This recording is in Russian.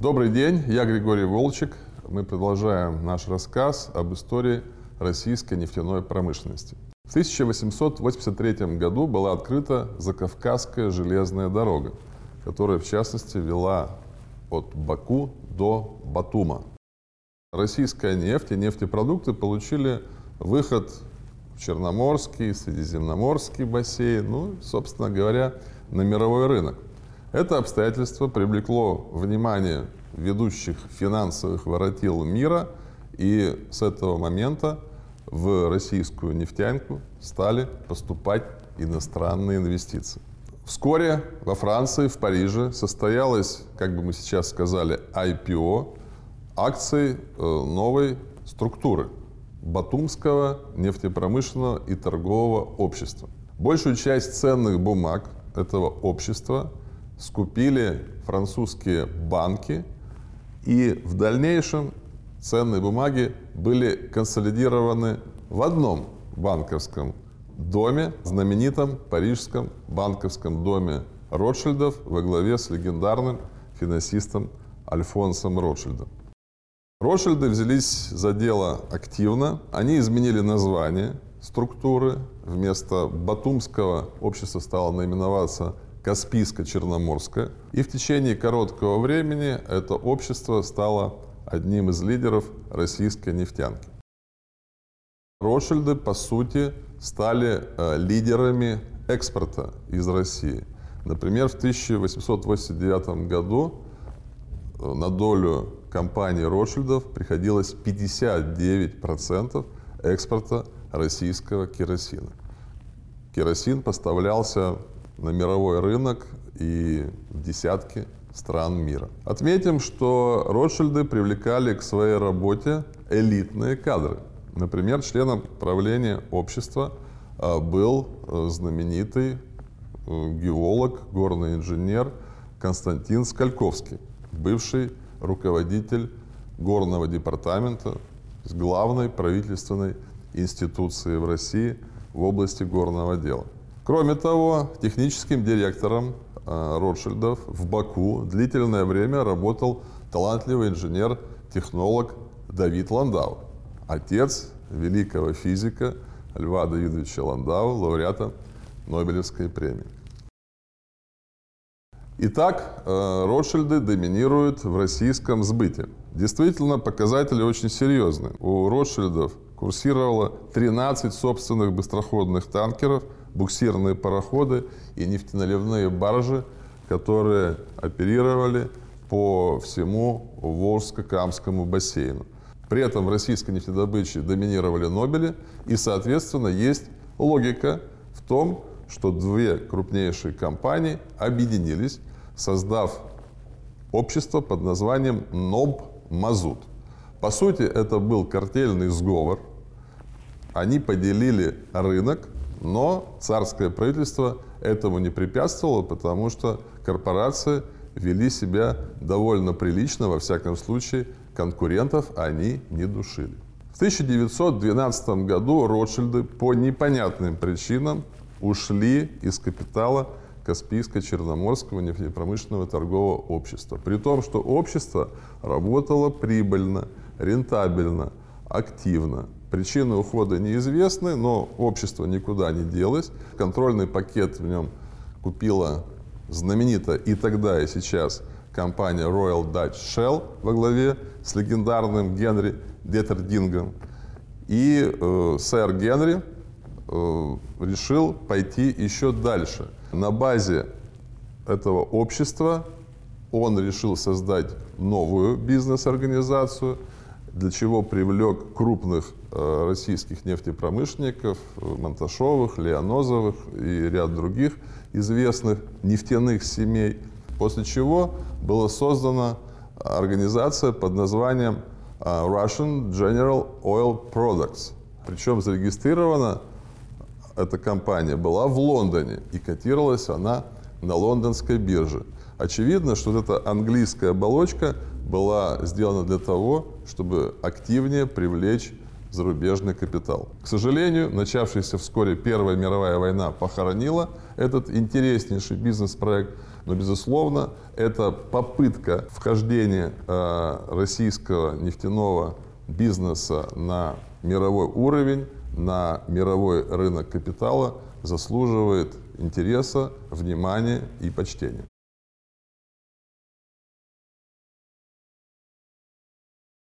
Добрый день, я Григорий Волчек. Мы продолжаем наш рассказ об истории российской нефтяной промышленности. В 1883 году была открыта Закавказская железная дорога, которая, в частности, вела от Баку до Батума. Российская нефть и нефтепродукты получили выход в Черноморский, Средиземноморский бассейн, ну, собственно говоря, на мировой рынок. Это обстоятельство привлекло внимание ведущих финансовых воротил мира, и с этого момента в российскую нефтянку стали поступать иностранные инвестиции. Вскоре во Франции, в Париже состоялось, как бы мы сейчас сказали, IPO акций э, новой структуры Батумского нефтепромышленного и торгового общества. Большую часть ценных бумаг этого общества скупили французские банки, и в дальнейшем ценные бумаги были консолидированы в одном банковском доме, знаменитом парижском банковском доме Ротшильдов во главе с легендарным финансистом Альфонсом Ротшильдом. Ротшильды взялись за дело активно. Они изменили название структуры. Вместо Батумского общество стало наименоваться Каспийско-Черноморское. И в течение короткого времени это общество стало одним из лидеров российской нефтянки. Ротшильды, по сути, стали э, лидерами экспорта из России. Например, в 1889 году э, на долю компании Ротшильдов приходилось 59% экспорта российского керосина. Керосин поставлялся на мировой рынок и в десятки стран мира. Отметим, что Ротшильды привлекали к своей работе элитные кадры. Например, членом правления общества а, был э, знаменитый э, геолог, горный инженер Константин Скальковский, бывший руководитель горного департамента, главной правительственной институции в России в области горного дела. Кроме того, техническим директором э, Ротшильдов в Баку длительное время работал талантливый инженер-технолог Давид Ландау, отец великого физика Льва Давидовича Ландау, лауреата Нобелевской премии. Итак, э, Ротшильды доминируют в российском сбыте. Действительно, показатели очень серьезные. У Ротшильдов курсировало 13 собственных быстроходных танкеров, буксирные пароходы и нефтеналивные баржи, которые оперировали по всему Волжско-Камскому бассейну. При этом в российской нефтедобыче доминировали Нобели, и, соответственно, есть логика в том, что две крупнейшие компании объединились создав общество под названием НОБ Мазут. По сути, это был картельный сговор. Они поделили рынок, но царское правительство этому не препятствовало, потому что корпорации вели себя довольно прилично, во всяком случае, конкурентов они не душили. В 1912 году Ротшильды по непонятным причинам ушли из капитала Каспийско-Черноморского нефтепромышленного торгового общества. При том, что общество работало прибыльно, рентабельно, активно. Причины ухода неизвестны, но общество никуда не делось. Контрольный пакет в нем купила знаменитая и тогда, и сейчас компания Royal Dutch Shell во главе с легендарным Генри Деттердингом. И э, сэр Генри э, решил пойти еще дальше – на базе этого общества он решил создать новую бизнес-организацию, для чего привлек крупных э, российских нефтепромышленников, Монташовых, Леонозовых и ряд других известных нефтяных семей, после чего была создана организация под названием э, Russian General Oil Products. Причем зарегистрирована эта компания была в Лондоне, и котировалась она на лондонской бирже. Очевидно, что вот эта английская оболочка была сделана для того, чтобы активнее привлечь зарубежный капитал. К сожалению, начавшаяся вскоре Первая мировая война похоронила этот интереснейший бизнес-проект, но, безусловно, это попытка вхождения э, российского нефтяного бизнеса на мировой уровень, на мировой рынок капитала заслуживает интереса, внимания и почтения.